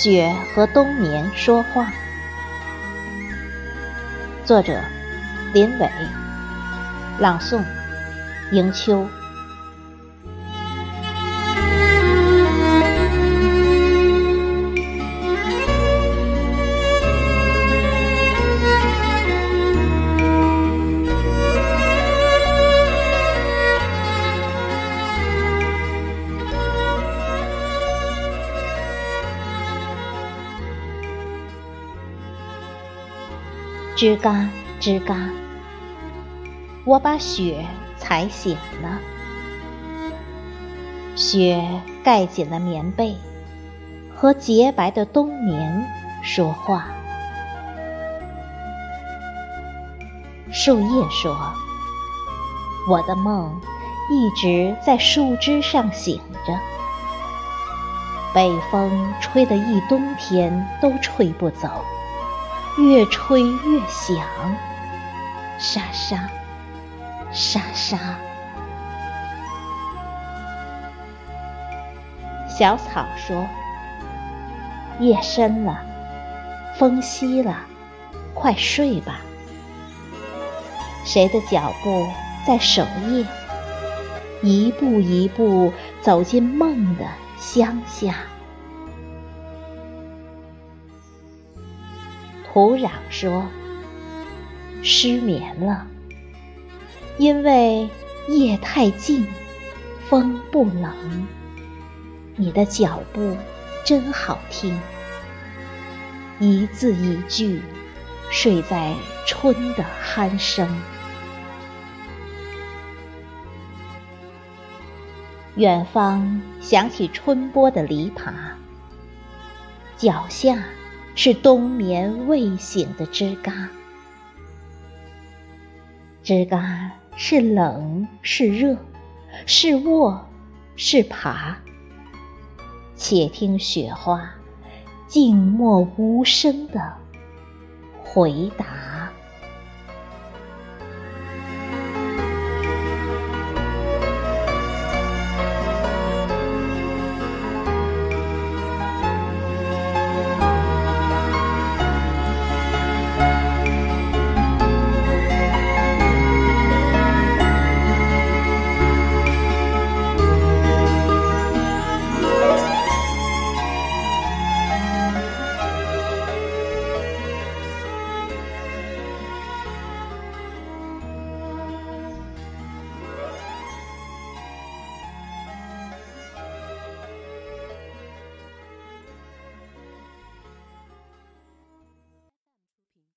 雪和冬眠说话。作者：林伟，朗诵：迎秋。吱嘎吱嘎，我把雪踩醒了。雪盖紧了棉被，和洁白的冬眠说话。树叶说：“我的梦一直在树枝上醒着，北风吹得一冬天都吹不走。”越吹越响，沙沙，沙沙。小草说：“夜深了，风息了，快睡吧。”谁的脚步在守夜？一步一步走进梦的乡下。土壤说：“失眠了，因为夜太静，风不冷。你的脚步真好听，一字一句，睡在春的鼾声。远方响起春波的犁耙，脚下。”是冬眠未醒的枝干，枝干是冷是热，是卧是爬。且听雪花静默无声的回答。